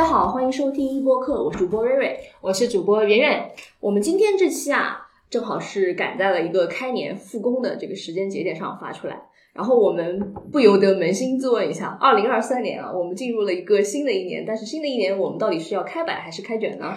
家好，欢迎收听一播客，我是主播瑞瑞。我是主播圆圆。我们今天这期啊，正好是赶在了一个开年复工的这个时间节点上发出来。然后我们不由得扪心自问一下：二零二三年啊，我们进入了一个新的一年，但是新的一年我们到底是要开摆还是开卷呢？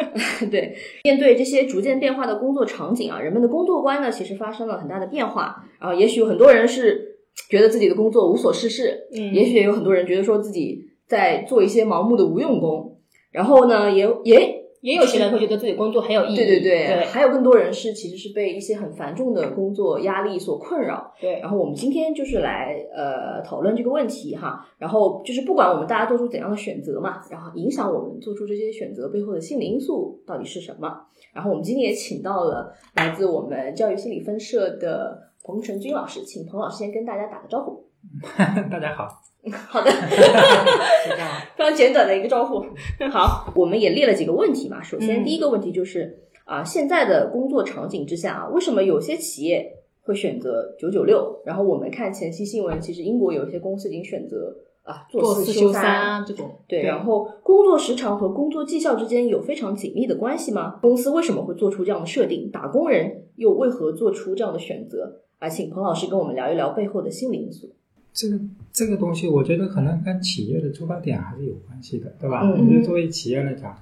对，面对这些逐渐变化的工作场景啊，人们的工作观呢，其实发生了很大的变化。然后，也许有很多人是觉得自己的工作无所事事，嗯也许也有很多人觉得说自己在做一些盲目的无用功。然后呢，也也也有些人会觉得自己工作很有意义。对对对，对还有更多人是其实是被一些很繁重的工作压力所困扰。对然后我们今天就是来呃讨论这个问题哈，然后就是不管我们大家做出怎样的选择嘛，然后影响我们做出这些选择背后的心理因素到底是什么？然后我们今天也请到了来自我们教育心理分社的彭成军老师，请彭老师先跟大家打个招呼。大家好，好的，非常简短的一个招呼。好，我们也列了几个问题嘛。首先，嗯第一个问题就是啊、现在的工作场景之下啊，为什么有些企业会选择九九六？然后我们看前期新闻，其实英国有一些公司已经选择啊四做四休三三啊这种。对，然后工作时长和工作绩效之间有非常紧密的关系吗？公司为什么会做出这样的设定？打工人又为何做出这样的选择？啊，请彭老师跟我们聊一聊背后的心理因素。这个这个东西，我觉得可能跟企业的出发点还是有关系的，对吧？嗯。我觉得作为企业来讲，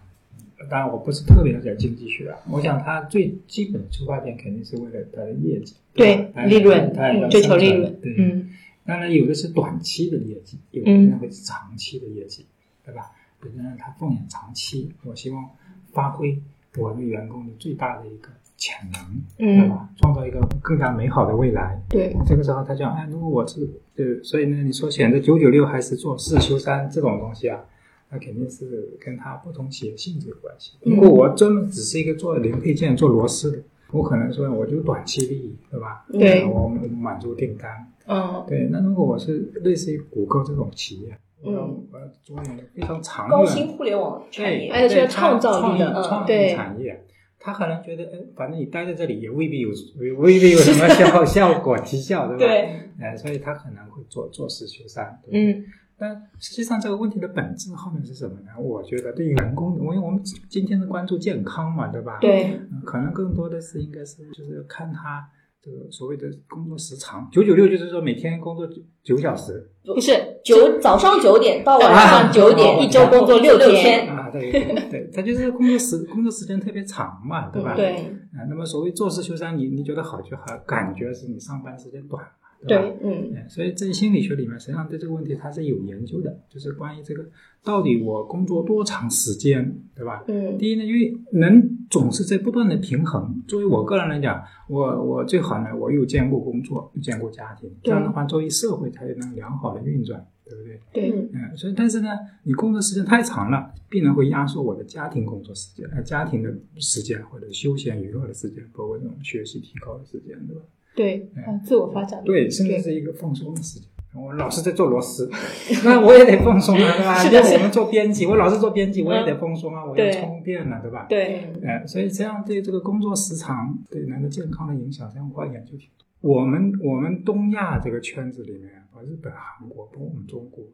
当然我不是特别了解经济学啊，我想它最基本的出发点肯定是为了它的业绩，对利润它要嗯追求利润对，嗯。当然有的是短期的业绩，有的嗯。呢会是长期的业绩，对吧？有的人他放眼长期，我希望发挥我的员工的最大的一个潜能，嗯对嗯，吧？创造一个更加美好的未来。对，这个时候他讲，哎，如果我是对，所以呢，你说选择九九六还是做四休三这种东西啊，那肯定是跟他不同企业性质有关系。嗯如果我专门只是一个做零配件、做螺丝的，我可能说我就短期利益，对吧？对呃我满足订单。嗯对，那如果我是类似于谷歌这种企业，我要嗯我要做一个非常长高远新互联网产，业，而且创造力的嗯创意产业，他可能觉得，哎，反正你待在这里也未必有，未必有什么效 效果绩效，对吧？对，哎，所以他可能会做做事学善，对嗯但实际上这个问题的本质后面是什么呢？我觉得对于员工，因为我们今天是关注健康嘛，对吧？对嗯，可能更多的是应该是就是看他这个所谓的工作时长，九九六就是说每天工作九九小时，不是九早上九点到晚晚上九点，一周工作六天。啊，对对对，他就是工作时工作时间特别长嘛，对吧？对啊，那么所谓做事修缮，你你觉得好就好，感觉是你上班时间短嘛，对吧？对，嗯哎所以在心理学里面，实际上对这个问题它是有研究的，就是关于这个到底我工作多长时间，对吧？嗯第一呢，因为人总是在不断的平衡。作为我个人来讲，我我最好呢，我又兼顾工作，又兼顾家庭，这样的话，作为社会才能良好的运转，对不对？对嗯嗯，所以但是呢，你工作时间太长了，必然会压缩我的家庭工作时间，呃，家庭的时间或者休闲娱乐的时间，包括这种学习提高的时间，对吧？对，嗯自我发展。对，甚至是一个放松的时间。我老是在做螺丝，那我也得放松啊，对吧？是的是的像我们做编辑，我老是做编辑，我也得放松啊，我要充电了，对吧？对，呃，所以这样对这个工作时长对人的健康的影响，这样我研究挺多。我们我们东亚这个圈子里面，包括日本、韩国，包括我们中国，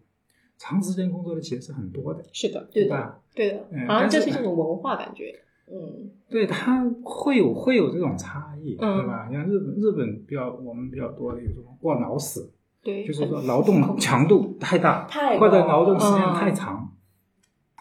长时间工作的企业是很多的，是的，对的吧？对的嗯，好像这是是一种文化感觉。嗯对，它会有会有这种差异，嗯对吧？像日本日本比较我们比较多的有这种过劳死，对，就是说劳动强度太大，太或者劳动时间嗯太长，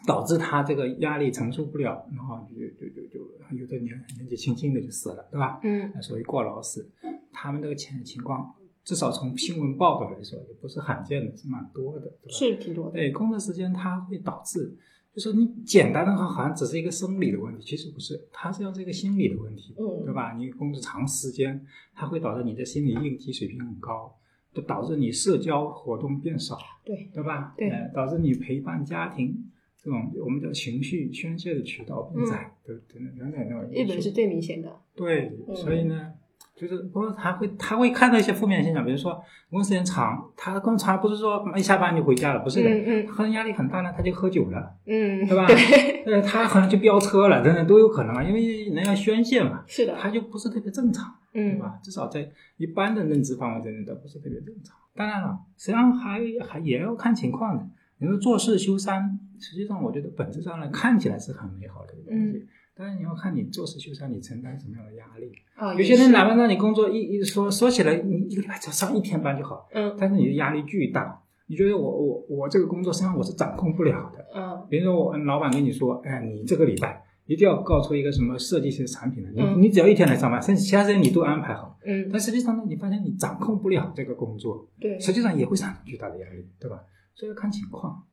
导致他这个压力承受不了，然后就就就就有的年年纪轻轻的就死了，对吧？嗯所以过劳死，他们这个情情况，至少从新闻报道来说，也不是罕见的，是蛮多的，对吧？是挺多的。对，工作时间它会导致，就是你简单的话好像只是一个生理的问题，其实不是，它是要这个心理的问题，嗯对吧？你工作长时间，它会导致你的心理应激水平很高，就导致你社交活动变少，对对吧？对呃导致你陪伴家庭这种我们叫情绪宣泄的渠道变窄，等等等等等。日本是最明显的。对，嗯所以呢，就是不过他会他会看到一些负面现象，比如说工作时间长，他工作长不是说一下班就回家了，不是的，嗯嗯他可能压力很大呢，他就喝酒了，嗯，对吧？对，呃，他可能就飙车了，等等都有可能啊，因为人要宣泄嘛，是的，他就不是特别正常，嗯对嗯吧？至少在一般的认知范围之内都不是特别正常。当然了，实际上还还也要看情况的。你说做事修三，实际上我觉得本质上来看起来是很美好的一个东西，但是你要看你做事修山，你承担什么样的压力。啊，有些人哪怕让你工作一一说说起来，你一个礼拜只上一天班就好，嗯但是你的压力巨大。你觉得我我我这个工作实际上我是掌控不了的。嗯比如说我老板跟你说，哎，你这个礼拜一定要搞出一个什么设计性产品来，你、嗯你只要一天来上班，甚至其他时间你都安排好。嗯，但实际上呢，你发现你掌控不了这个工作，对实际上也会产生巨大的压力，对吧？所以要看情况，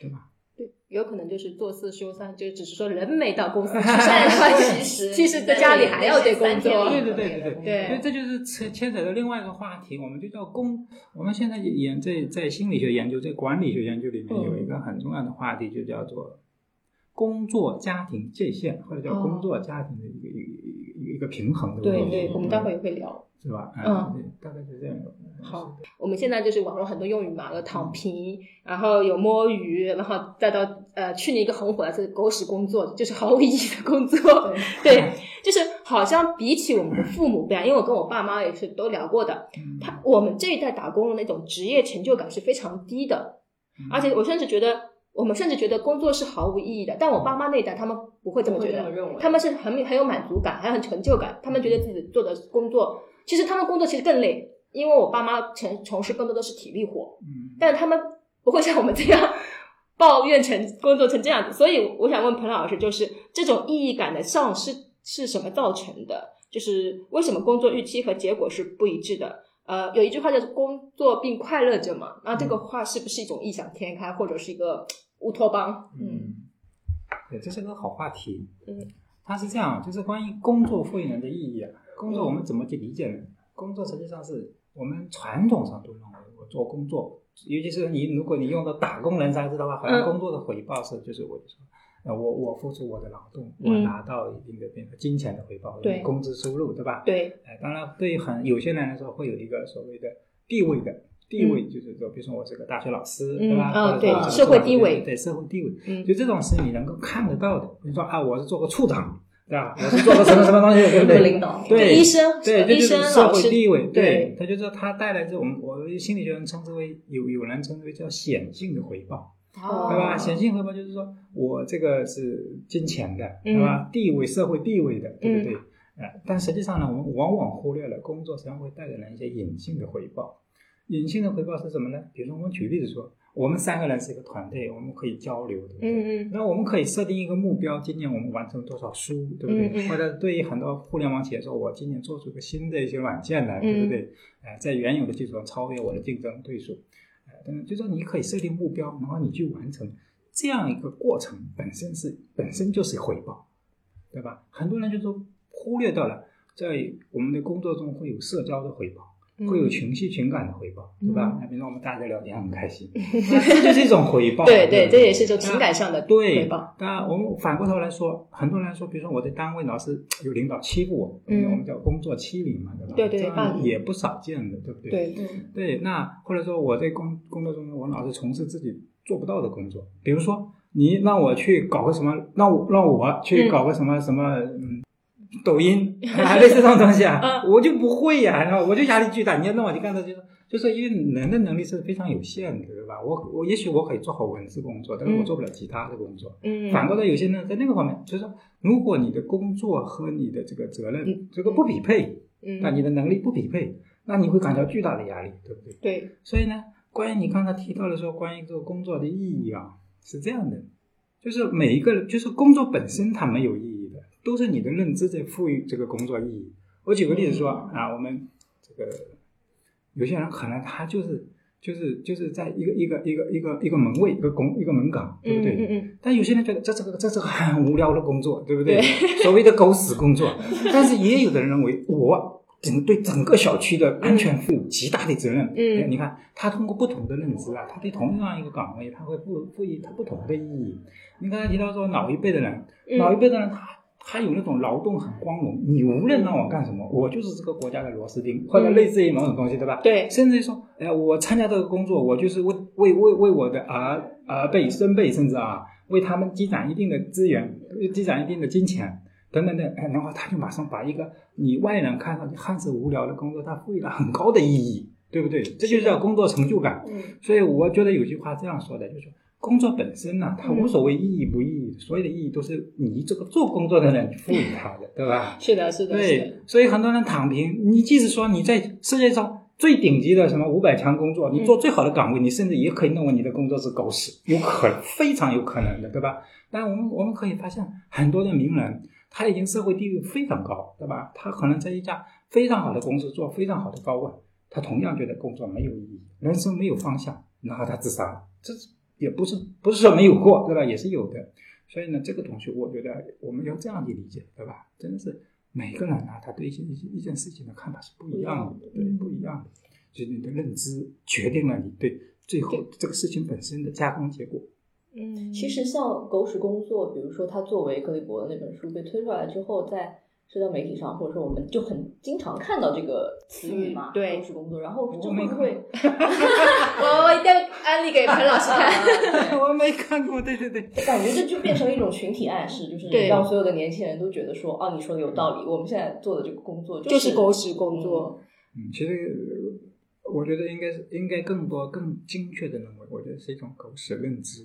对吧？对，有可能就是做四休三，就只是说人没到公司去但上是班，其实其实在家里还要得工作。对对对对对对所以这就是牵牵扯到另外一个话题，我们就叫工。我们现在研在在心理学研究、在管理学研究里面有一个很重要的话题，就叫做工作家庭界限，或者叫工作家庭的一个一个一个平衡的问题。对对，我们待会也会聊。是吧？嗯对，大概是这样的。好，我们现在就是网络很多用语嘛，有躺平，然后有摸鱼，然后再到呃去年一个很火的是狗屎工作，就是毫无意义的工作。对，就是好像比起我们的父母辈啊，因为我跟我爸妈也是都聊过的，嗯他我们这一代打工的那种职业成就感是非常低的，嗯而且我甚至觉得。我们甚至觉得工作是毫无意义的，但我爸妈那一代他们不会这么觉得他们是很很有满足感，还有很成就感，他们觉得自己做的工作，其实他们工作其实更累，因为我爸妈从从事更多的是体力活，嗯，但是他们不会像我们这样 抱怨成工作成这样子，所以我想问彭老师，就是这种意义感的丧失是什么造成的？就是为什么工作预期和结果是不一致的？呃，有一句话叫做“工作并快乐着”嘛，那这个话是不是一种异想天开，或者是一个乌托邦？嗯，对，这是个好话题。嗯，它是这样，就是关于工作赋予人的意义啊。工作我们怎么去理解呢？工作实际上是我们传统上都认为，我做工作，尤其是你，如果你用到打工人三个字的话，好像嗯工作的回报是，就是我就说，呃，我我付出我的劳动，我嗯拿到一定的那个金钱的回报，对工资收入，对吧？对，哎，当然，对于很有些人来说，会有一个所谓的地位的地位，就是说，比如说我是个大学老师，嗯对吧？对社会地位对社会地位，嗯就这种是你能够看得到的。你说啊，我是做个处长，对吧？我是做个什么什么东西，对不对？领导对，医生对，这医生就是社会地位，对，他就说他带来这种，我心理学人称之为有有人称之为叫显性的回报。哦对吧？显性回报就是说我这个是金钱的，嗯对吧？地位、社会地位的，对不对？但实际上呢，我们往往忽略了工作实际上会带给人一些隐性的回报。隐性的回报是什么呢？比如说，我们举例子说，我们三个人是一个团队，我们可以交流，对不对？嗯嗯那我们可以设定一个目标，今年我们完成多少书，对不对？嗯嗯或者对于很多互联网企业说，我今年做出一个新的一些软件来，嗯对不对？呃，在原有的基础上超越我的竞争对手。呃，等等，就说你可以设定目标，然后你去完成这样一个过程，本身是本身就是回报，对吧？很多人就说忽略到了，在我们的工作中会有社交的回报。嗯，会有情绪情感的回报，对吧比如说我们大家聊天很开心，这就是一种回报。对对，这也是一种情感上的对回报。当然，我们反过头来说，很多人说，比如说我在单位老是有领导欺负我，嗯我们叫工作欺凌嘛，对吧？对对这样也不少见的，对不对？对，对对，那或者说我在工工作中，我老是从事自己做不到的工作，比如说你让我去搞个什么，让我让我去搞个什么、什么，嗯，抖音，还 类似这种东西啊，嗯我就不会呀、然后我就压力巨大。你要让我去干的，就是就是因为人的能力是非常有限的，对吧？我我也许我可以做好文字工作，但是我嗯做不了其他的工作。嗯，反过来，有些人在那个方面，就是说，如果你的工作和你的这个责任、嗯这个不匹配，嗯，那你的能力不匹配，那你会感到巨大的压力，对不对？对，所以呢，关于你刚才提到的说，关于这个工作的意义啊，是这样的，就是每一个人，就是工作本身它没有意义的，都是你的认知在赋予这个工作意义。我举个例子说啊，我们这个有些人可能他就是就是就是在一个一个一个一个一个门卫一个工一个门岗，对不对？嗯嗯嗯，但有些人觉得这这个这是个很无聊的工作，对不对？所谓的狗屎工作。但是也有的人认为，我整对整个小区的安全负有极大的责任。嗯哎你看他通过不同的认知啊，他对同样一个岗位，他会赋赋予他不同的意义。你刚才提到说老一辈的人，嗯老一辈的人他。他有那种劳动很光荣，你无论让我干什么，我就是这个国家的螺丝钉，或者类似于某种东西，对吧？对，甚至于说，哎，我参加这个工作，我就是为为为为我的儿儿辈孙辈，甚至啊，为他们积攒一定的资源，积攒一定的金钱等等等，哎，然后他就马上把一个你外人看上去看似无聊的工作，他赋予了很高的意义，对不对？这就叫工作成就感。嗯所以我觉得有句话这样说的，就是说工作本身呢，它无所谓意义不意义，所有的意义都是你这个做工作的人赋予它的，对吧？是的，是的，是的对，所以很多人躺平。你即使说你在世界上最顶级的什么五百强工作，你做最好的岗位，你甚至也可以认为你的工作是狗屎，有可能，非常有可能的，对吧？但我们我们可以发现，很多的名人他已经社会地位非常高，对吧？他可能在一家非常好的公司做非常好的高管，他同样觉得工作没有意义，人生没有方向，然后他自杀了。这是也不是不是说没有过，对吧？也是有的。所以呢，这个东西我觉得我们要这样去理解，对吧？真的是每个人啊，他对一些一件一件事情的看法是不一样的，对，不一样的。就是你的认知决定了你对最后这个事情本身的加工结果。嗯，其实像狗屎工作，比如说他作为格里伯的那本书被推出来之后，在社交媒体上，或者说我们就很经常看到这个词语嘛，嗯对狗屎工作，然后这我没会不会？我我一定要安利给彭老师看。我没看过，对对对。感觉这就变成一种群体暗示，就是让所有的年轻人都觉得说，哦，你说的有道理，我们现在做的这个工作就是是狗屎工作。嗯，其实呃我觉得应该是应该更多更精确的认为，我觉得是一种狗屎认知。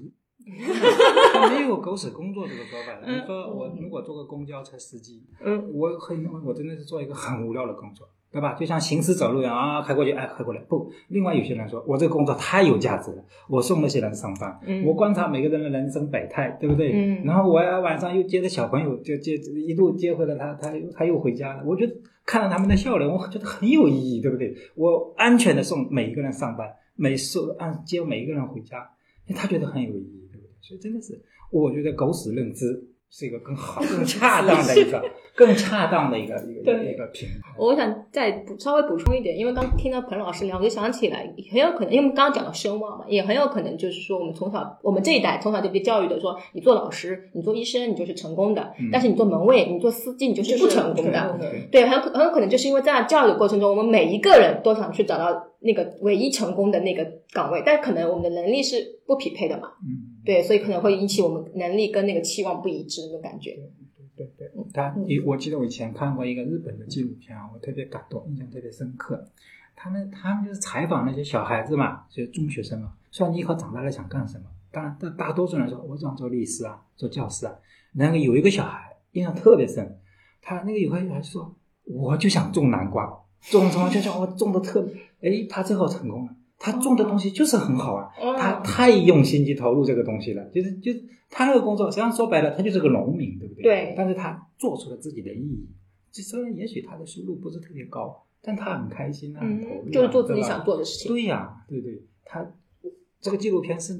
他没有狗屎工作这个说法的。你说我如果做个公交车司机，嗯，我很我真的是做一个很无聊的工作，对吧？就像行尸走肉一样啊，开过去，哎，开过来。不，另外有些人说我这个工作太有价值了，我送那些人上班，嗯我观察每个人的人生百态，对不对？嗯然后我要晚上又接着小朋友，就接一路接回了他，他又他又回家了。我觉得看到他们的笑脸，我觉得很有意义，对不对？我安全的送每一个人上班，每送按接每一个人回家，他觉得很有意义？所以真的是，我觉得狗屎认知是一个更好、更恰当的一个、更恰当的一个一个对一个评判。我想再补稍微补充一点，因为刚听到彭老师聊，我就想起来，很有可能，因为我们刚刚讲到声望嘛，也很有可能就是说，我们从小我们这一代从小就被教育的说，你做老师，你做医生，你就是成功的，嗯但是你做门卫，你做司机，你就是不成功的。的。对，很很有可能就是因为在教育的过程中，我们每一个人都想去找到那个唯一成功的那个岗位，但可能我们的能力是不匹配的嘛，嗯，对，所以可能会引起我们能力跟那个期望不一致的那种感觉。对对对，他，我记得我以前看过一个日本的纪录片啊，我特别感动，印象特别深刻。他们他们就是采访那些小孩子嘛，就是中学生啊，说你以后长大了想干什么？当然，大大多数人说我想做律师啊，做教师啊。然后有一个小孩印象特别深，他那个有个小孩说，我就想种南瓜，种什么就叫我种的特别，哎，他最后成功了。他种的东西就是很好啊，他太用心去投入这个东西了，就是就是他那个工作，实际上说白了，他就是个农民，对不对？对但是他做出了自己的意义。就虽然也许他的收入不是特别高，但他很开心啊，很投入、啊嗯，就是做自己想做的事情。对呀、对对，他这个纪录片是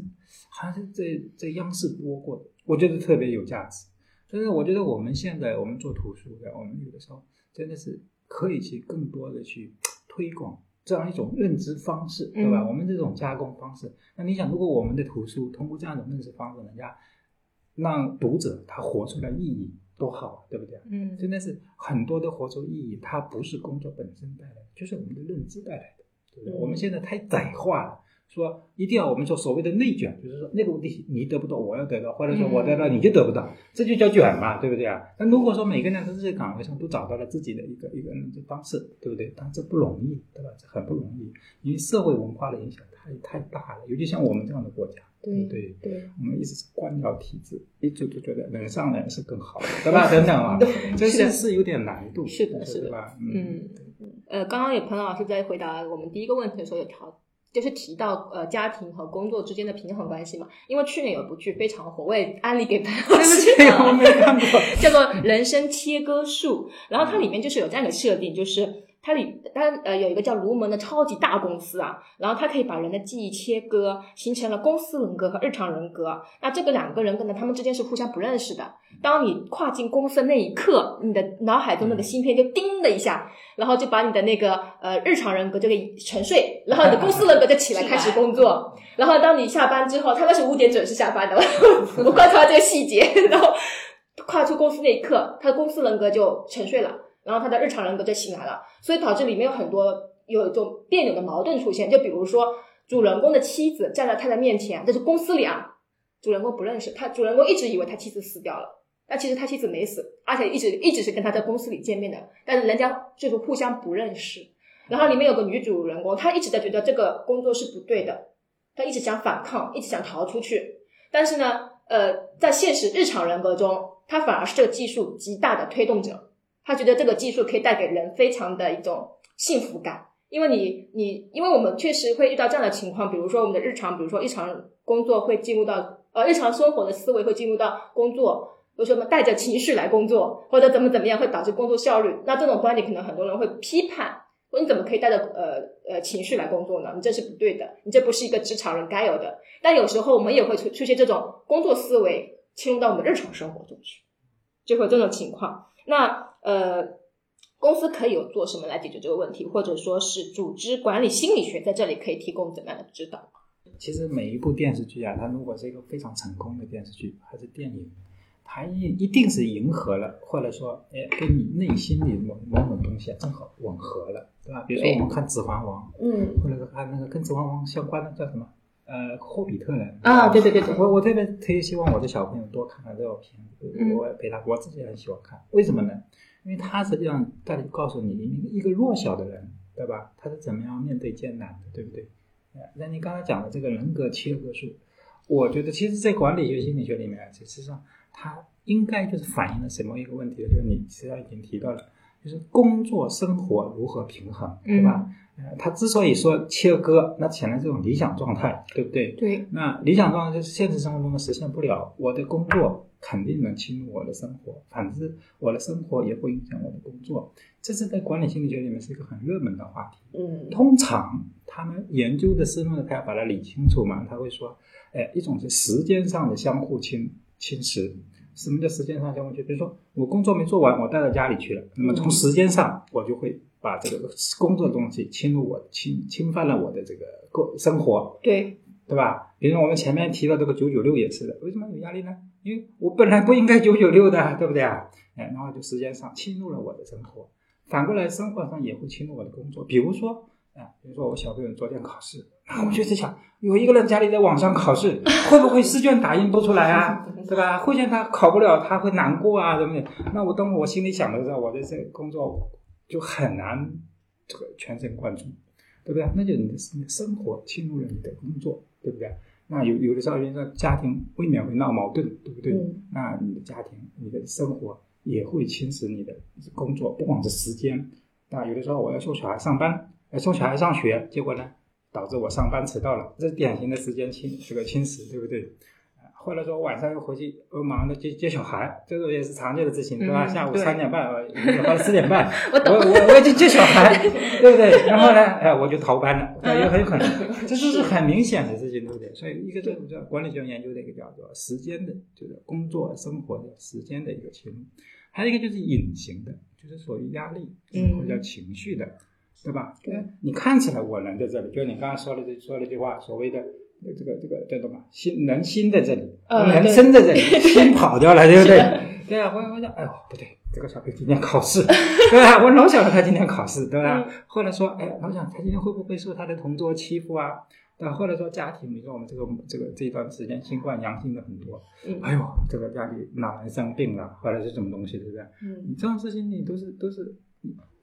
好像是在在央视播过的，我觉得特别有价值。所以我觉得我们现在我们做图书的，我们有的时候真的是可以去更多的去推广这样一种认知方式，对吧？嗯我们这种加工方式，那你想，如果我们的图书通过这样的认识方式，人家让读者他活出来意义，多好啊，对不对？嗯，真的是很多的活出意义，它不是工作本身带来的，就是我们的认知带来的，对不对？嗯我们现在太窄化了，说一定要我们说所谓的内卷，就是说那个问题你得不到，我要得到，或者说我得到你就得不到，这就叫卷嘛，对不对啊？那如果说每个人在这些岗位上都找到了自己的一个一个方式，对不对？但这不容易，对吧？这很不容易，因为社会文化的影响太太大了，尤其像我们这样的国家，对不对？对，我们一直是官僚体制，一直都觉得人上人是更好的，对吧？等等啊，这些是是有点难度，是的是的吧？嗯，呃，刚刚有彭老师在回答我们第一个问题的时候有调，就是提到呃家庭和工作之间的平衡关系嘛。因为去年有部剧非常火，我也安利给潘老对不师起，我没看过。叫做《人生切割术》，然后它里面就是有这样的设定，就是它里它呃有一个叫卢蒙的超级大公司啊，然后它可以把人的记忆切割，形成了公司人格和日常人格。那这个两个人格呢，他们之间是互相不认识的。当你跨进公司的那一刻，你的脑海中那个芯片就叮的一下，然后就把你的那个呃日常人格就给沉睡，然后你的公司人格就起来 开始工作。然后当你下班之后，他们是五点准时下班的，我观察到这个细节，然后跨出公司那一刻，他的公司人格就沉睡了，然后他的日常人格就醒来了，所以导致里面有很多有一种别扭的矛盾出现。就比如说，主人公的妻子站在他的面前，这是公司里啊，主人公不认识他，主人公一直以为他妻子死掉了，但其实他妻子没死，而且一直一直是跟他在公司里见面的，但是人家就是互相不认识。然后里面有个女主人公，她一直在觉得这个工作是不对的，她一直想反抗，一直想逃出去。但是呢，呃，在现实日常人格中，他反而是这个技术极大的推动者。他觉得这个技术可以带给人非常的一种幸福感，因为你你，因为我们确实会遇到这样的情况，比如说我们的日常，比如说日常工作会进入到呃日常生活的思维会进入到工作，比如说我们带着情绪来工作，或者怎么怎么样会导致工作效率。那这种观点可能很多人会批判，说你怎么可以带着呃呃情绪来工作呢？你这是不对的，你这不是一个职场人该有的。但有时候我们也会出出现这种工作思维侵入到我们日常生活中去，就会这种情况。那呃，公司可以有做什么来解决这个问题，或者说是组织管理心理学在这里可以提供怎么样的指导？其实每一部电视剧啊，它如果是一个非常成功的电视剧还是电影，它一一定是迎合了，或者说，哎，跟你内心里某某种东西正好吻合了，对吧？比如说我们看《指环王》，嗯，或者是看那个跟《指环王》相关的叫什么？呃，霍比特人啊，对对对对，我我特别特别希望我的小朋友多看看这个片子，我也陪他，我自己很喜欢看，为什么呢？因为他实际上在告诉你，一个弱小的人，对吧？他是怎么样面对艰难的，对不对？那你刚才讲的这个人格切割术，我觉得其实，在管理学心理学里面，实上它应该就是反映了什么一个问题？就是你实际上已经提到了，就是工作生活如何平衡，对吧？他之所以说切割，那显然这种理想状态，对不对？对。那理想状态就是现实生活中的实现不了。我的工作肯定能侵入我的生活，反之，我的生活也会影响我的工作。这是在管理心理学里面是一个很热门的话题。嗯。通常他们研究的思路呢，他要把它理清楚嘛。他会说，哎，一种是时间上的相互侵侵蚀。什么叫时间上相互侵？比如说，我工作没做完，我带到家里去了，那么从时间上，我就会。把这个工作东西侵入我侵侵犯了我的这个过生活，对对吧？比如我们前面提到这个九九六也是的，为什么有压力呢？因为我本来不应该九九六的，对不对啊？哎，然后就时间上侵入了我的生活，反过来生活上也会侵入我的工作。比如说啊，比如说我小朋友昨天考试，我就在想，有一个人家里在网上考试，会不会试卷打印不出来啊？对吧？会见他考不了，他会难过啊，对不对？那我当我心里想的时候，我在这工作。就很难这个全神贯注，对不对？那就你的生活侵入了你的工作，对不对？那有有的时候，因为家庭未免会闹矛盾，对不对？那你的家庭、你的生活也会侵蚀你的工作，不光是时间。那有的时候我要送小孩上班，要送小孩上学，结果呢，导致我上班迟到了，这是典型的时间侵这个侵蚀，对不对？或者说晚上又回去，又忙着接接小孩，这个也是常见的事情，对吧？下午三点半，或者四点半，我我我要去接小孩，对不对？然后呢，哎，我就逃班了，也很有可能，这都是很明显的事情，对不对？所以一个这种叫管理学研究的一个叫做时间的，就是工作生活的时间的一个侵入，还有一个就是隐形的，就是所谓压力或者叫情绪的，对吧？对，你看起来我能在这里，就你刚刚说的这说了一句话，所谓的。这个这个叫什么？心人心在这里，人生在这里，心跑掉了，对不对？对啊，我我想，哎呦，不对，这个小朋友今天考试，对吧？我老想着他今天考试，对吧？后来说，哎，老想他今天会不会受他的同桌欺负啊？但后来说家庭，你说我们这个这个这一段时间新冠阳性的很多，哎呦，这个家里哪人生病了，或者是什么东西，对不对？嗯，你这种事情你都是都是。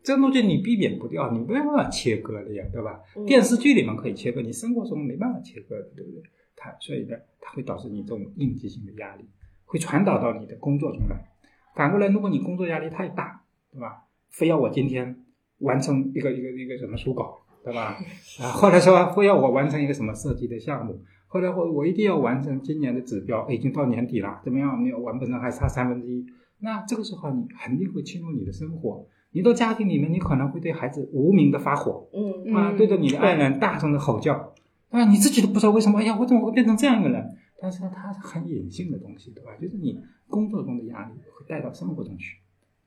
这个东西你避免不掉，你没办法切割的呀，对吧？电视剧里面可以切割，你生活中没办法切割的，对不对？它所以呢，它会导致你这种应激性的压力，会传导到你的工作中来。反过来，如果你工作压力太大，对吧？非要我今天完成一个一个一个什么书稿，对吧？啊，或者说非要我完成一个什么设计的项目，或者我我一定要完成今年的指标，已经到年底了，怎么样？没有完不成，还差三分之一。那这个时候你肯定会侵入你的生活。你到家庭里面，你可能会对孩子无名的发火，嗯啊，对着你的爱人大声的吼叫，啊，你自己都不知道为什么，哎呀，我怎么会变成这样一个人？但是呢，它是很隐性的东西，对吧？就是你工作中的压力会带到生活中去，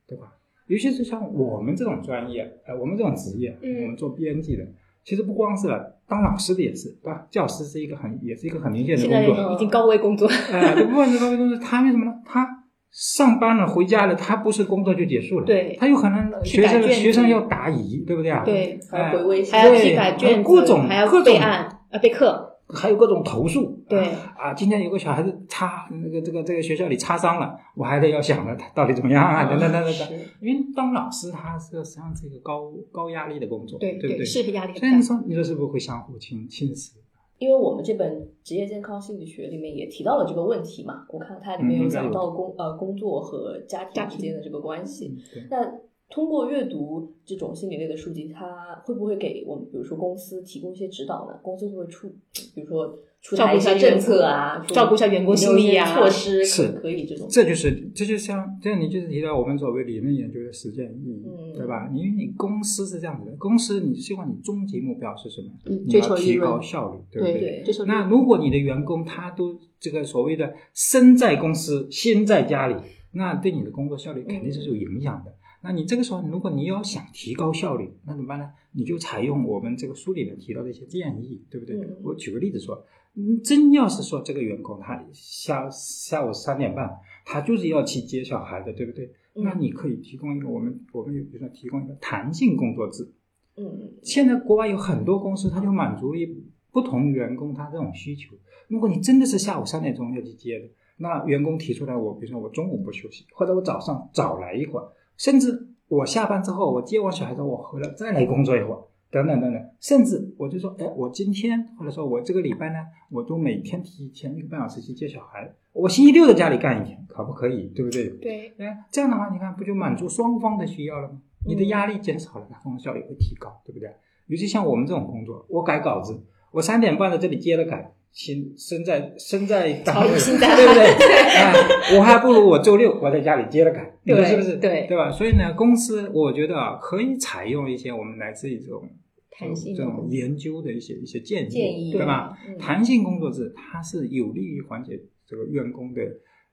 对吧？尤其是像我们这种专业，呃，我们这种职业，我们做编辑的，其实不光是，当老师的也是，对吧？教师是一个很，也是一个很明显的工作，已经高危工作，哎，这不管是高危工作，他为什么呢？他。上班了，回家了，他不是工作就结束了，对，他有可能学生学生要答疑，对不对啊？对，还要回微信，还要批改卷子，各种还要备案啊备课，还有各种投诉，对。啊，今天有个小孩子擦那个这个这个学校里擦伤了，我还得要想着他到底怎么样啊，等等等等等，因为当老师他是实际上是一个高高压力的工作，对对不对？是压力，所以你说你说是不是会相互侵侵蚀？因为我们这本职业健康心理学里面也提到了这个问题嘛，我看它里面有讲到工呃工作和家庭之间的这个关系。那通过阅读这种心理类的书籍，它会不会给我们，比如说公司提供一些指导呢？公司会不会出，比如说出台一些政策啊，照顾一下员工心理啊措施是可以这种。这就是这就像这样，你就是提到我们所谓理论研究的实践意义，嗯对吧？因为你公司是这样子的，公司你希望你终极目标是什么？嗯你要追求利提高效率，对不对那如果你的员工他都这个所谓的身在公司，心在家里，那对你的工作效率肯定是有影响的。那你这个时候，如果你要想提高效率，那怎么办呢？你就采用我们这个书里面提到的一些建议，对不对？嗯我举个例子说，嗯，真要是说这个员工他下下午三点半，他就是要去接小孩的，对不对？嗯那你可以提供一个我们我们有比如说提供一个弹性工作制，嗯现在国外有很多公司，它就满足于不同员工他这种需求。如果你真的是下午三点钟要去接的，那员工提出来我，比如说我中午不休息，或者我早上早来一会儿，甚至我下班之后我接完小孩之后我回来再来工作一会儿，等等等等，甚至我就说，哎，我今天或者说我这个礼拜呢，我都每天提前一个半小时去接小孩，我星期六在家里干一天，可不可以？对不对？对，哎，这样的话，你看不就满足双方的需要了吗？你的压力减少了，那工作效率会提高，对不对？尤其像我们这种工作，我改稿子，我三点半在这里接着改，心身在身在单位，心在对不对？啊，我还不如我周六我在家里接着干，你说对是不是？对对吧？所以呢，公司我觉得啊，可以采用一些我们来自于这种弹性这种研究的一些一些建议，建议对吧？嗯弹性工作制它是有利于缓解这个员工的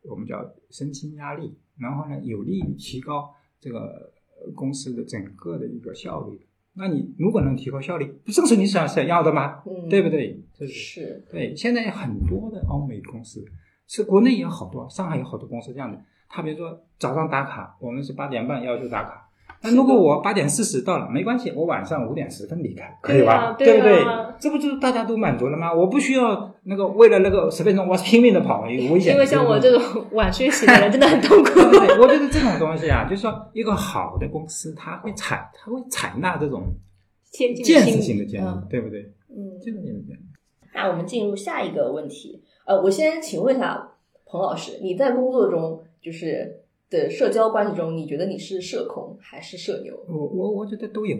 我们叫身心压力，然后呢，有利于提高这个呃公司的整个的一个效率。那你如果能提高效率，不正是你想想要的吗？嗯，对不对？这是是，对。现在很多的欧美公司，是国内也有好多，上海有好多公司这样的。他比如说早上打卡，我们是八点半要求打卡。那如果我八点四十到了，没关系，我晚上五点十分离开，可以吧？对啊不对？这不就是大家都满足了吗？我不需要那个为了那个 十分钟，我拼命的跑，有危险。因为像我这种。晚睡醒的人真的很痛苦。我觉得这种东西啊，就是说一个好的公司，它会采，它会采纳这种建设性的建议，嗯对不对？嗯。建设性的建议。那我们进入下一个问题。呃，我先请问一下彭老师，你在工作中就是的社交关系中，你觉得你是社恐还是社牛？我我我觉得都有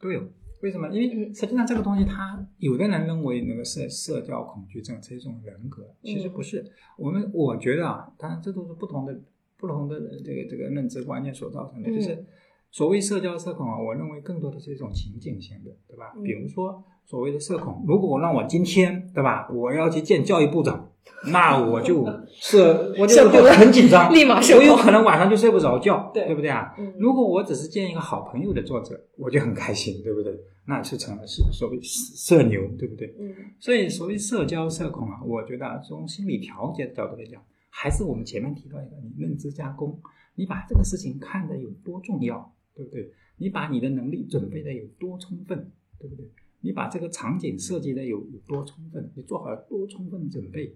都有。为什么？因嗯为实际上这个东西，它有的人认为那个社社交恐惧症是一种人格，其实不是。我们我觉得啊，当然这都是不同的不同的这个这个认知观念所造成的。嗯就是所谓社交社恐啊，我认为更多的是一种情景性的，对吧？嗯比如说所谓的社恐，如果我让我今天对吧，我要去见教育部长，那我就 是我就很紧张，立马社我有可能晚上就睡不着觉，对对不对啊？嗯如果我只是见一个好朋友的作者，我就很开心，对不对？那是成了是所谓社牛，对不对？嗯所以所谓社交社恐啊，我觉得啊，从心理调节的角度来讲，还是我们前面提到一个，你认知加工，你把这个事情看得有多重要，对不对？你把你的能力准备的有多充分，对不对？你把这个场景设计的有有多充分，你做好了多充分的准备，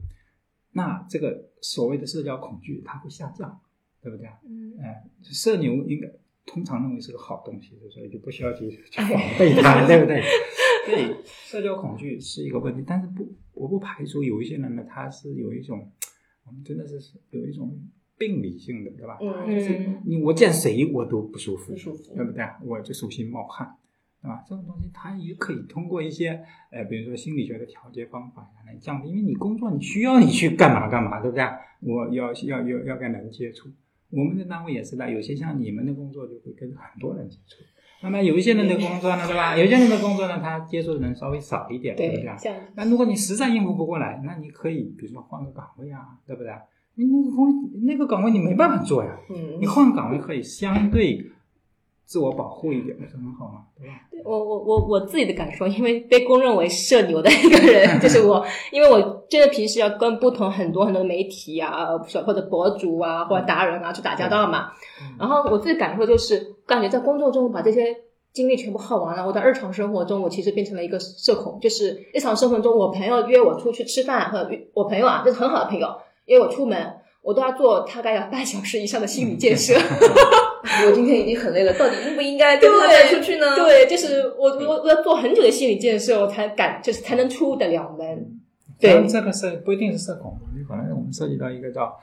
那这个所谓的社交恐惧它会下降，对不对啊？嗯哎，社牛应该通常认为是个好东西，所以就不需要去去防备它，对不对？所以社交恐惧是一个问题，但是不，我不排除有一些人呢，他是有一种，我们真的是有一种病理性的，对吧？嗯嗯你我见谁我都不舒服，不舒服对不对？我就手心冒汗，对吧？这种东西它也可以通过一些呃，比如说心理学的调节方法来降低，因为你工作你需要你去干嘛干嘛，对不对？我要要要要跟人接触，我们的单位也是的，有些像你们的工作就会跟很多人接触。那么有一些人的工作呢，对吧？有些人的工作呢，他接触的人稍微少一点，对不对那如果你实在应付不过来，那你可以比如说换个岗位啊，对不对？你那个工那个岗位你没办法做呀，嗯你换岗位可以相对自我保护一点，不是很好吗？对吧？我我我我自己的感受，因为被公认为社牛的一个人就是我，因为我真的平时要跟不同很多很多媒体啊，或者博主啊，或者达人啊去打交道嘛。嗯然后我自己感受就是，感觉在工作中把这些精力全部耗完了，我在日常生活中我其实变成了一个社恐，就是日常生活中我朋友约我出去吃饭，或者约我朋友啊，就是很好的朋友约我出门，我都要做大概要半小时以上的心理建设。我今天已经很累了，到底应不应该跟他再出去呢？对，就是我我我要做很久的心理建设，我才敢就是才能出得了门。对，这个是不一定是社恐，有可能我们涉及到一个叫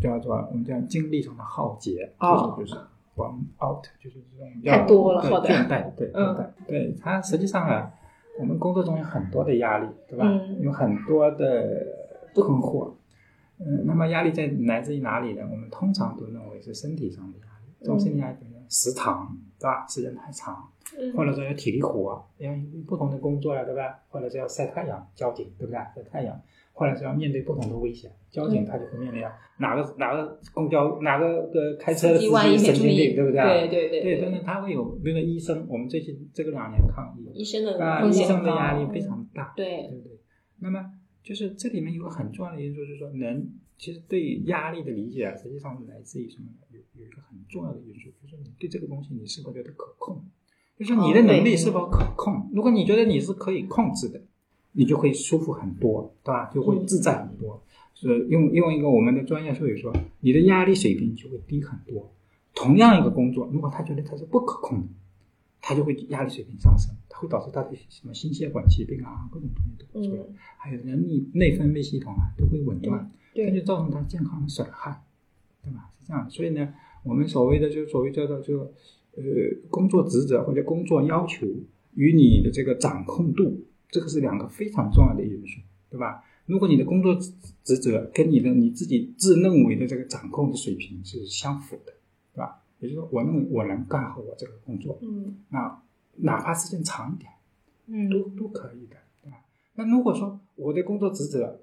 叫做我们叫精力上的耗竭，哦就是就是 burn out，就是这种太多了对好的倦怠，对嗯倦怠，对它实际上啊，我们工作中有很多的压力，对吧？嗯有很多的困惑，嗯，那么压力在来自于哪里呢？我们通常都认为是身体上的压力，这种身体压力比如说时长，对吧？时间太长，嗯或者说有体力活，因为不同的工作呀，对吧？或者是要晒太阳，交警对不对？晒太阳，或者是要面对不同的危险，交警他就会面临啊哪个哪个公交哪个个开车的司机神经病，对不对对对对，对但是他会有，比如说医生，我们最近这个两年抗疫，医生的啊，医生的压力非常大，对对不对？那么就是这里面有个很重要的因素，就是说人其实对于压力的理解啊，实际上是来自于什么呢？有有一个很重要的因素，就是你对这个东西你是否觉得可控，就是你的哦能力是否可控。如果你觉得你是可以控制的，你就会舒服很多，对吧？就会自在很多。是用用一个我们的专业术语说，你的压力水平就会低很多。同样一个工作，如果他觉得他是不可控的，他就会压力水平上升，它会导致他的什么心血管疾病啊，各种东西都会出来，嗯还有人内内分泌系统啊都会紊乱，对这就造成他健康的损害，对吧？是这样的，所以呢，我们所谓的就是所谓叫做就呃工作职责或者工作要求与你的这个掌控度，这个是两个非常重要的因素，对吧？如果你的工作职职责跟你的你自己自认为的这个掌控的水平是相符的，对吧？也就是说，我认为我能干好我这个工作，嗯那哪怕时间长一点，嗯都都可以的，对吧？那如果说我的工作职责，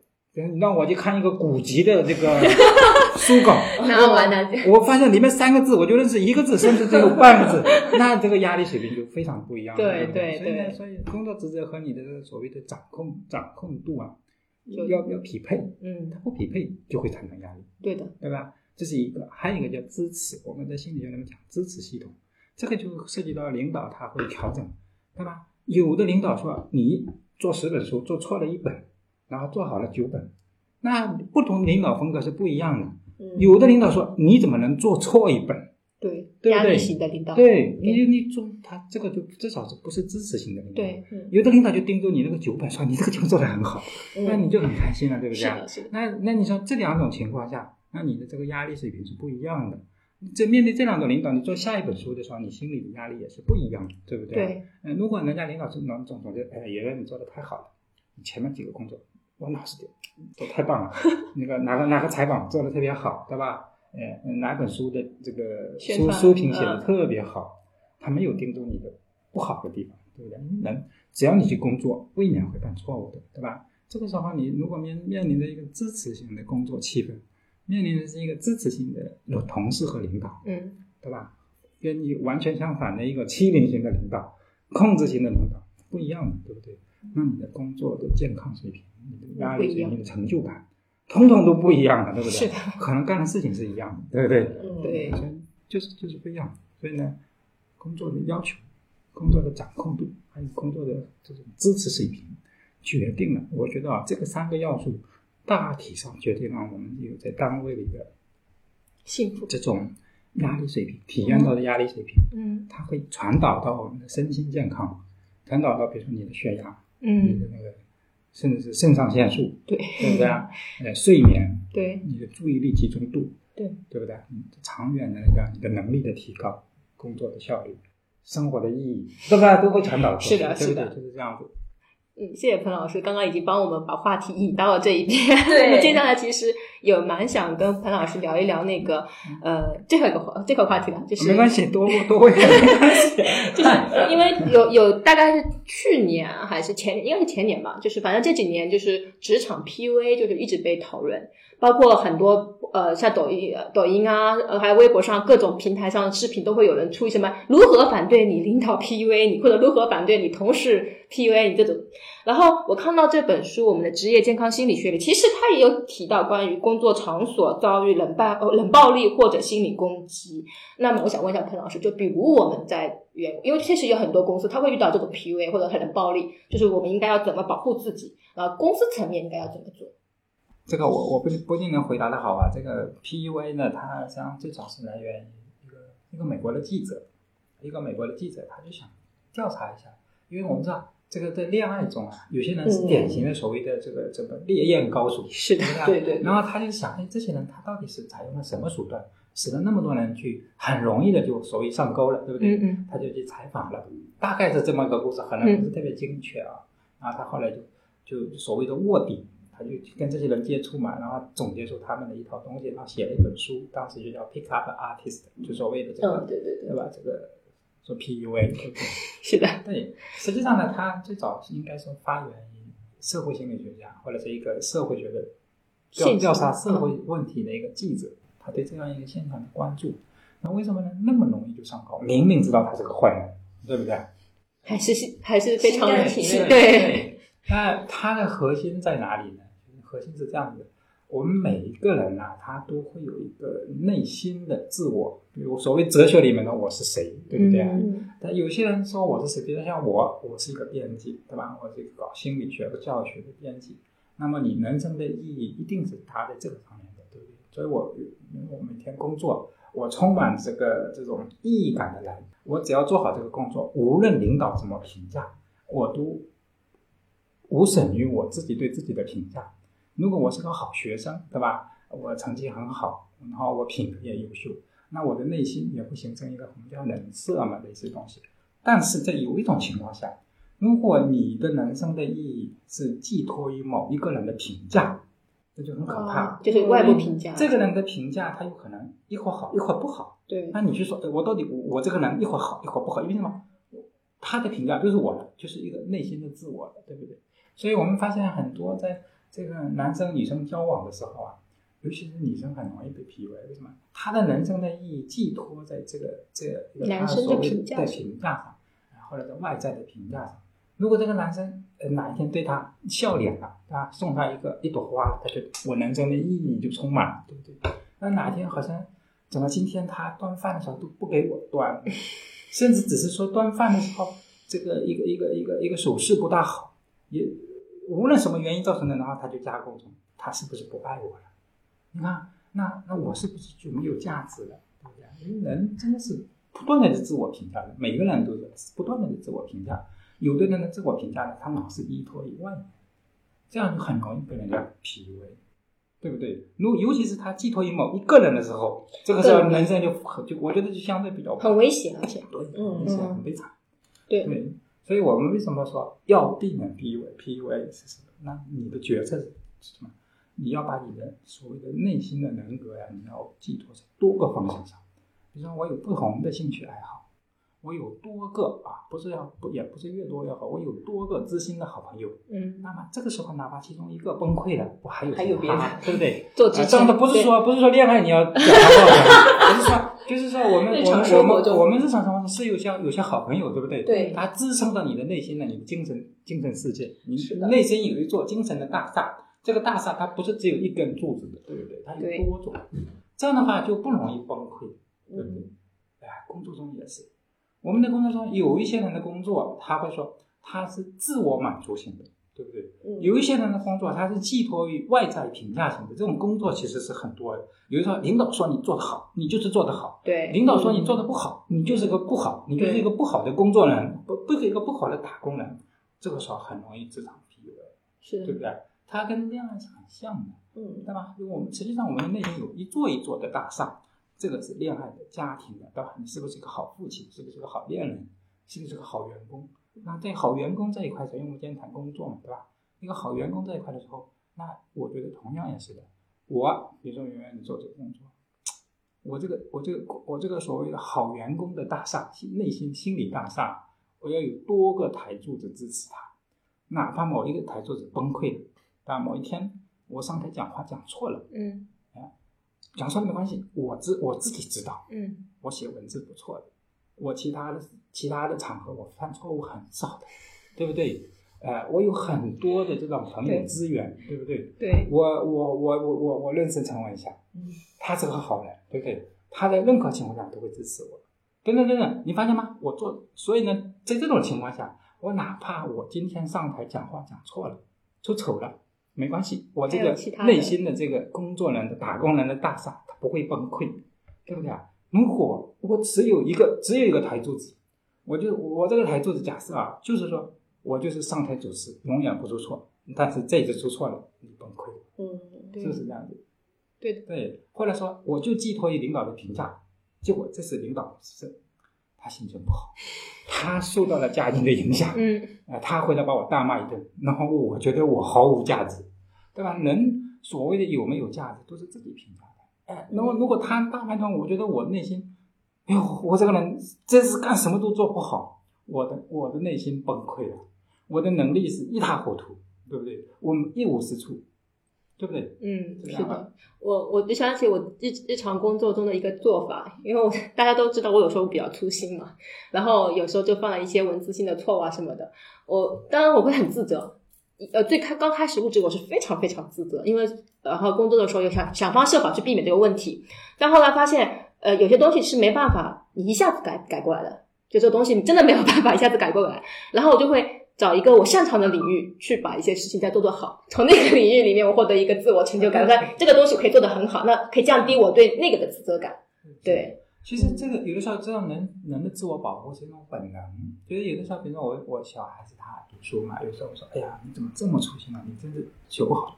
让我去看一个古籍的这个 书稿，那完蛋，我发现里面三个字我就认识一个字，甚至只有半个字，那这个压力水平就非常不一样了。对对对所以呢，所以工作职责和你的所谓的掌控掌控度啊，要要匹配，嗯它，不匹配就会产生压力。对的，对吧？这是一个，还有一个叫支持，我们在心理学里面讲支持系统，这个就涉及到领导他会调整，对吧？有的领导说你做十本书做错了一本，然后做好了九本，那不同领导风格是不一样的。嗯有的领导说你怎么能做错一本？对对不对压力型的领导，对你你做他这个就至少是不是支持型的领导？对，嗯有的领导就盯着你那个九本说你这个就做的很好，那嗯，你就很开心了，对不对？是的，是的，那那你说这两种情况下，那你的这个压力水平是不一样的。这面对这两种领导，你做下一本书的时候，你心里的压力也是不一样的，对不对？。对，嗯，如果人家领导是总总总觉得，哎，原来你做的太好了，你前面几个工作我老实点，做太棒了，那个哪个哪个采访做的特别好，对吧？哎，哪本书的这个书书评写的嗯特别好，他没有盯住你的不好的地方，对不对？人只要你去工作，未免会犯错误的，对吧？这个时候你如果面面临着一个支持型的工作气氛，面临的是一个支持性的有同事和领导，嗯对吧？跟你完全相反的一个欺凌型的领导、控制型的领导不一样的，对不对？那你的工作的健康水平、你的压力水平、你的成就感，通通都不一样的，对不对？是的，可能干的事情是一样的，对不对？嗯对所以就是就是不一样。所以呢，工作的要求、工作的掌控度，还有工作的这种支持水平，决定了。我觉得啊，这个三个要素大体上决定了我们有在单位里的幸福，这种压力水平，体验到的压力水平，嗯它会传导到我们的身心健康，传导到比如说你的血压、你嗯，的那个甚至是肾上腺素，对对不对啊？呃，睡眠，对你的注意力集中度，对对不对？你长远的那个你的能力的提高，工作的效率，生活的意义，对吧？都会传导出去，是的对不对？是的就是这样子。嗯，谢谢彭老师，刚刚已经帮我们把话题引到了这一边。对我们接下来其实有蛮想跟彭老师聊一聊那个呃最后一个话这个话题了，就是没关系，多多问没关系。就是因为有有大概是去年还是前年，应该是前年吧，就是反正这几年就是职场 PUA 就是一直被讨论，包括很多呃像抖音、抖音啊，呃还有微博上各种平台上的视频都会有人出什么如何反对你领导 PUA 你，或者如何反对你同事 PUA 你这种。然后我看到这本书《我们的职业健康心理学》里，其实它也有提到关于工作场所遭遇冷暴呃冷暴力或者心理攻击。那么我想问一下彭老师，就比如我们在员，因为确实有很多公司它会遇到这种 PUA 或者很冷暴力，就是我们应该要怎么保护自己？然后公司层面应该要怎么做？这个我我不不一定能回答的好啊。这个 PUA 呢，它实际上最早是来源于一个一个美国的记者，一个美国的记者，他就想调查一下，因为我们知道这个在恋爱中啊，有些人是典型的所谓的这个这个烈焰高手，是的对对？对然后他就想，哎，这些人他到底是采用了什么手段，使得那么多人去很容易的就所谓上钩了，对不对？嗯嗯。他就去采访了，大概是这么一个故事，可能不是特别精确啊。然后他后来就就所谓的卧底，他就跟这些人接触嘛，然后总结出他们的一套东西，然后写了一本书，当时就叫《Pick Up Artist》，就所谓的这个，嗯，对对对对，吧？这个说 PUA，对不对？是的，对，实际上呢，他最早是应该说发源于社会心理学家或者是一个社会学的调调查社会问题的一个记者，他对这样一个现象的关注。那为什么呢？那么容易就上钩？明明知道他是个坏人，对不对？还是还是非常心甘的情愿对，那它的核心在哪里呢？核心是这样的：我们每一个人啊，他都会有一个内心的自我，比如所谓哲学里面的我是谁，对不对？嗯但有些人说我是谁，比如像我，我是一个编辑，对吧？我是一个搞心理学和教育学的编辑。那么你人生的意义一定是搭在这个上面的，对不对？所以我我每天工作，我充满这个这种意义感的来，我只要做好这个工作，无论领导怎么评价，我都无损于我自己对自己的评价。如果我是个好学生，对吧？我成绩很好，然后我品格也优秀，那我的内心也会形成一个我们叫人设嘛，类似东西。但是在有一种情况下，如果你的人生的意义是寄托于某一个人的评价，这就很可怕。就是外部评价，这个人的评价，他有可能一会儿好，一会儿不好。对那你去说，哎我到底我我这个人一会儿好，一会儿不好，因为什么？他的评价就是我的，就是一个内心的自我的，对不对？所以我们发现很多在这个男生女生交往的时候啊，尤其是女生很容易被 PUA，为什么？他的人生的意义寄托在这个这个一个男生的所谓的评价上评价上，或者在外在的评价上。如果这个男生呃哪一天对他笑脸了，啊，送他一个一朵花了，他就我人生的意义就充满了，对不对？那哪天好像怎么今天他端饭的时候都不给我端，甚至只是说端饭的时候这个一个一个一个一个手势不大好，也无论什么原因造成的，然后他就加工成他是不是不爱我了？你看，那那我是不是就没有价值了？对不对？因为人真的是不断的自我评价的，每个人都是不断的自我评价。有的人的自我评价呢，他老是依托于外面，这样就很容易被人家 PUA，对不对？如尤其是他寄托于某一个人的时候，这个时候人生就很就我觉得就相对比较很危险，而且对，嗯很危险嗯很悲惨。对对，所以我们为什么说要避免 PUA？PUA 是什么？那你的决策是什么？你要把你的所谓的内心的人格呀、你要寄托在多个方向上。比如说，我有不同的兴趣爱好，我有多个啊，不是要不也不是越多越好，我有多个知心的好朋友。嗯，那么这个时候，哪怕其中一个崩溃了，我还有还有别的对不对？做支撑啊这样的不是说不是说恋爱你要讲他报的，不是说就是说我们我们我们我们日常生活中是有像有些好朋友，对不对？对他支撑着你的内心的你的精神精神世界，你内心有一座精神的大厦，这个大厦它不是只有一根柱子的，对不对？它有多种，这样的话就不容易崩溃，对不对嗯？哎，工作中也是，我们的工作中有一些人的工作，他会说他是自我满足型的，对不对？嗯有一些人的工作，他是寄托于外在评价型的，这种工作其实是很多的。比如说，领导说你做得好，你就是做得好；对，领导说你做得不好，你就是个不好，你就是一个不好的工作人，不不是一个不好的打工人。这个时候很容易职场 PUA，是对不对？它跟恋爱是很像的，嗯对吧？因为我们实际上我们的内心有一座一座的大厦，这个是恋爱的、家庭的，对吧？你是不是一个好父亲？是不是个好恋人？是不是个好员工？那在好员工这一块，因为我们今天谈工作嘛，对吧？一个好员工这一块的时候，那我觉得同样也是的。我比如说圆圆，你做这个工作，我这个我这个我这个所谓的好员工的大厦，内心心理大厦，我要有多个台柱子支持他，哪怕某一个台柱子崩溃了，但某一天我上台讲话讲错了，嗯讲错了没关系，我知我自己知道，嗯我写文字不错的，我其他的其他的场合我犯错误很少的，对不对？呃，我有很多的这种朋友资源，对不对？对，我我我我我我认识陈文霞，嗯他是个好人，对不对？他在任何情况下都会支持我。等等等等，你发现吗？我做，所以呢，在这种情况下，我哪怕我今天上台讲话讲错了，出丑了，没关系，我这个内心的这个工作人的打工人的大厦，它不会崩溃，对不对啊？如果我只有一个只有一个台柱子，我就我这个台柱子假设啊，就是说我就是上台主持，永远不出错，但是这一次出错了，你崩溃了，嗯，对是不是这样子？对的，对，或者说我就寄托于领导的评价，结果这次领导是他心情不好，他受到了家庭的影响，嗯啊、他回来把我大骂一顿，然后我觉得我毫无价值，对吧？人所谓的有没有价值，都是自己评价的。哎，那么如果他大判断，我觉得我内心，哎呦，我这个人真是干什么都做不好，我的我的内心崩溃了，我的能力是一塌糊涂，对不对？我们一无是处，对不对？嗯，是的。我我就想起我日日常工作中的一个做法，因为我大家都知道我有时候比较粗心嘛，然后有时候就犯了一些文字性的错误啊什么的。我当然我会很自责，呃，最开刚开始入职我是非常非常自责，因为然后工作的时候又想想方设法去避免这个问题，但后来发现，呃，有些东西是没办法你一下子改改过来的，就这个东西你真的没有办法一下子改过来，然后我就会。找一个我擅长的领域去把一些事情再做做好，从那个领域里面我获得一个自我成就感，那这个东西我可以做得很好，那可以降低我对那个的自责感。对，其实这个有的时候，这种人人的自我保护是一种本能。就是有的时候，比如说我我小孩子他读书嘛，有时候我说，哎呀，你怎么这么粗心啊？你真是学不好。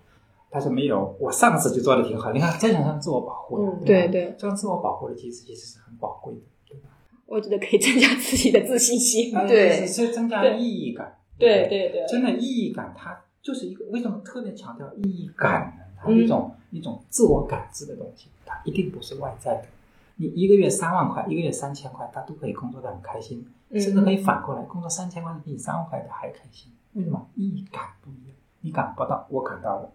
他说没有，我上次就做的挺好。你看，这种像自我保护的，嗯对吧对对这样自我保护的机制其实是很宝贵的，对吧？我觉得可以增加自己的自信心。啊对是是增加意义感。对对对，真的意义感，它就是一个为什么特别强调意义感呢？它是一种、一种自我感知的东西，它一定不是外在的。你一个月三万块，一个月三千块，他都可以工作的很开心，嗯甚至可以反过来，工作三千块比你三万块的还开心。为什么？意义感不一样，你感不到，我感到了，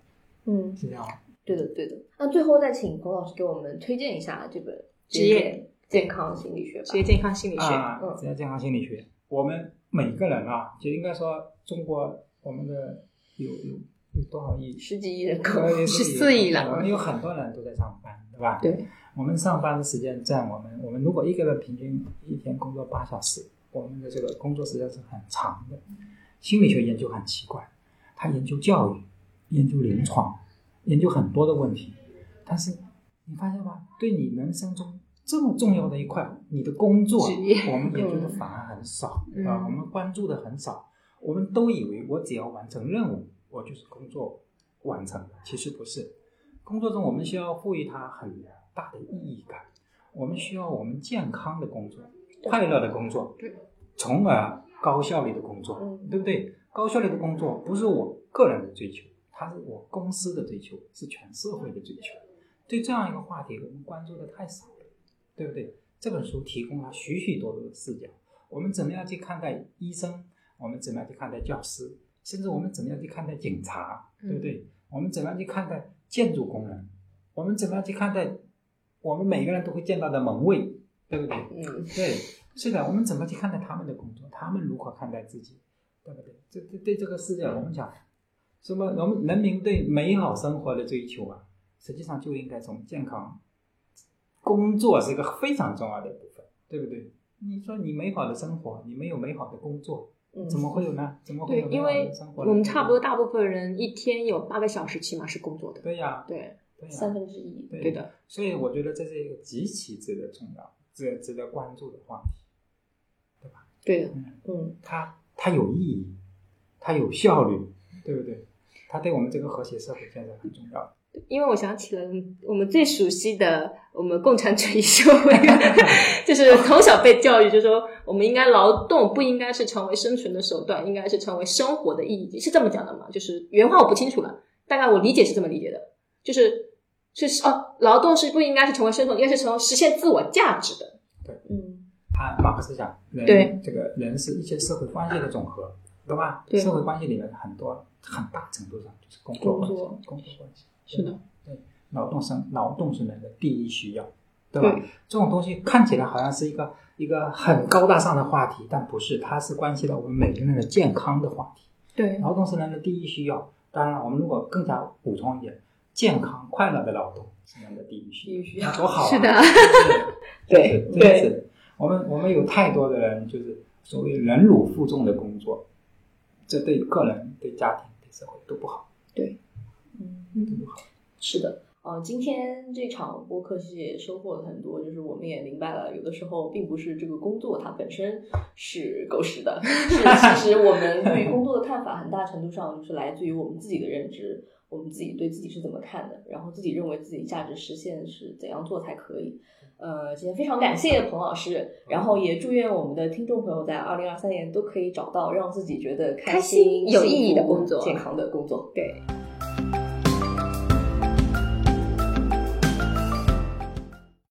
嗯，是这样吗？对的，对的。那最后再请彭老师给我们推荐一下这本职业健康心理学吧。职业健康心理学。啊嗯，职业健康心理学，我们每个人啊，就应该说中国我们的有有有多少亿？十几亿人口，十四亿了我们有很多人都在上班，对吧？对，我们上班的时间占我们，我们如果一个人平均一天工作八小时，我们的这个工作时间是很长的。心理学研究很奇怪，他研究教育，研究临床，研究很多的问题，但是你发现吗？对你人生中这么重要的一块，你的工作，我们研究的反而很少、嗯啊，我们关注的很少，我们都以为我只要完成任务，我就是工作完成了，其实不是。工作中我们需要赋予它很大的意义感，我们需要我们健康的工作，快乐的工作，从而高效率的工作，嗯对不对？高效率的工作不是我个人的追求，它是我公司的追求，是全社会的追求。对这样一个话题，我们关注的太少了，对不对？这本书提供了许许多多的视角，我们怎么样去看待医生？我们怎么样去看待教师？甚至我们怎么样去看待警察？对不对？我们怎么样去看待建筑工人？我们怎么样去看待我们每个人都会见到的门卫？对不对？嗯，对，是的，我们怎么去看待他们的工作？他们如何看待自己？对不对？这这对这个世界，我们讲什么？我们人民对美好生活的追求啊，实际上就应该从健康工作是一个非常重要的部分，对不对？你说你美好的生活，你没有美好的工作，嗯怎么会有呢？怎么会有，美好因为的生活呢？我们差不多大部分人一天有八个小时起码是工作的。对呀，对，对呀，三分之一。对对的。所以我觉得这是一个极其值得重要、值得值得关注的话题，对吧？对的。嗯。嗯，它它有意义，它有效率，对不对？它对我们这个和谐社会建设很重要。因为我想起了我们最熟悉的我们共产主义社会，就是从小被教育，就说我们应该劳动不应该是成为生存的手段，应该是成为生活的意义，是这么讲的吗？就是原话我不清楚了，大概我理解是这么理解的，就是是哦，劳动是不应该是成为生存，应该是成为实现自我价值的。对嗯，他马克思讲，人对这个人是一切社会关系的总和，对吧？对社会关系里面很多很大程度上就是工作关系，工作工作关系是的，对，劳动生劳动是人的第一需要，对吧？对这种东西看起来好像是一个一个很高大上的话题，但不是，它是关系到我们每个人的健康的话题。对劳动是人的第一需要。当然，我们如果更加补充一点，健康快乐的劳动是人的第一需要，多好、啊！是的 对对。我们我们有太多的人就是所谓忍辱负重的工作，这对个人、对家庭、对社会都不好，嗯。是的，呃，今天这场播客其实也收获了很多，就是我们也明白了，有的时候并不是这个工作它本身是狗屎的，是 其实我们对于工作的看法很大程度上就是来自于我们自己的认知，我们自己对自己是怎么看的，然后自己认为自己价值实现是怎样做才可以。呃，今天非常感谢彭老师，然后也祝愿我们的听众朋友在二零二三年都可以找到让自己觉得开心、心有意义的工作健康的工作。对。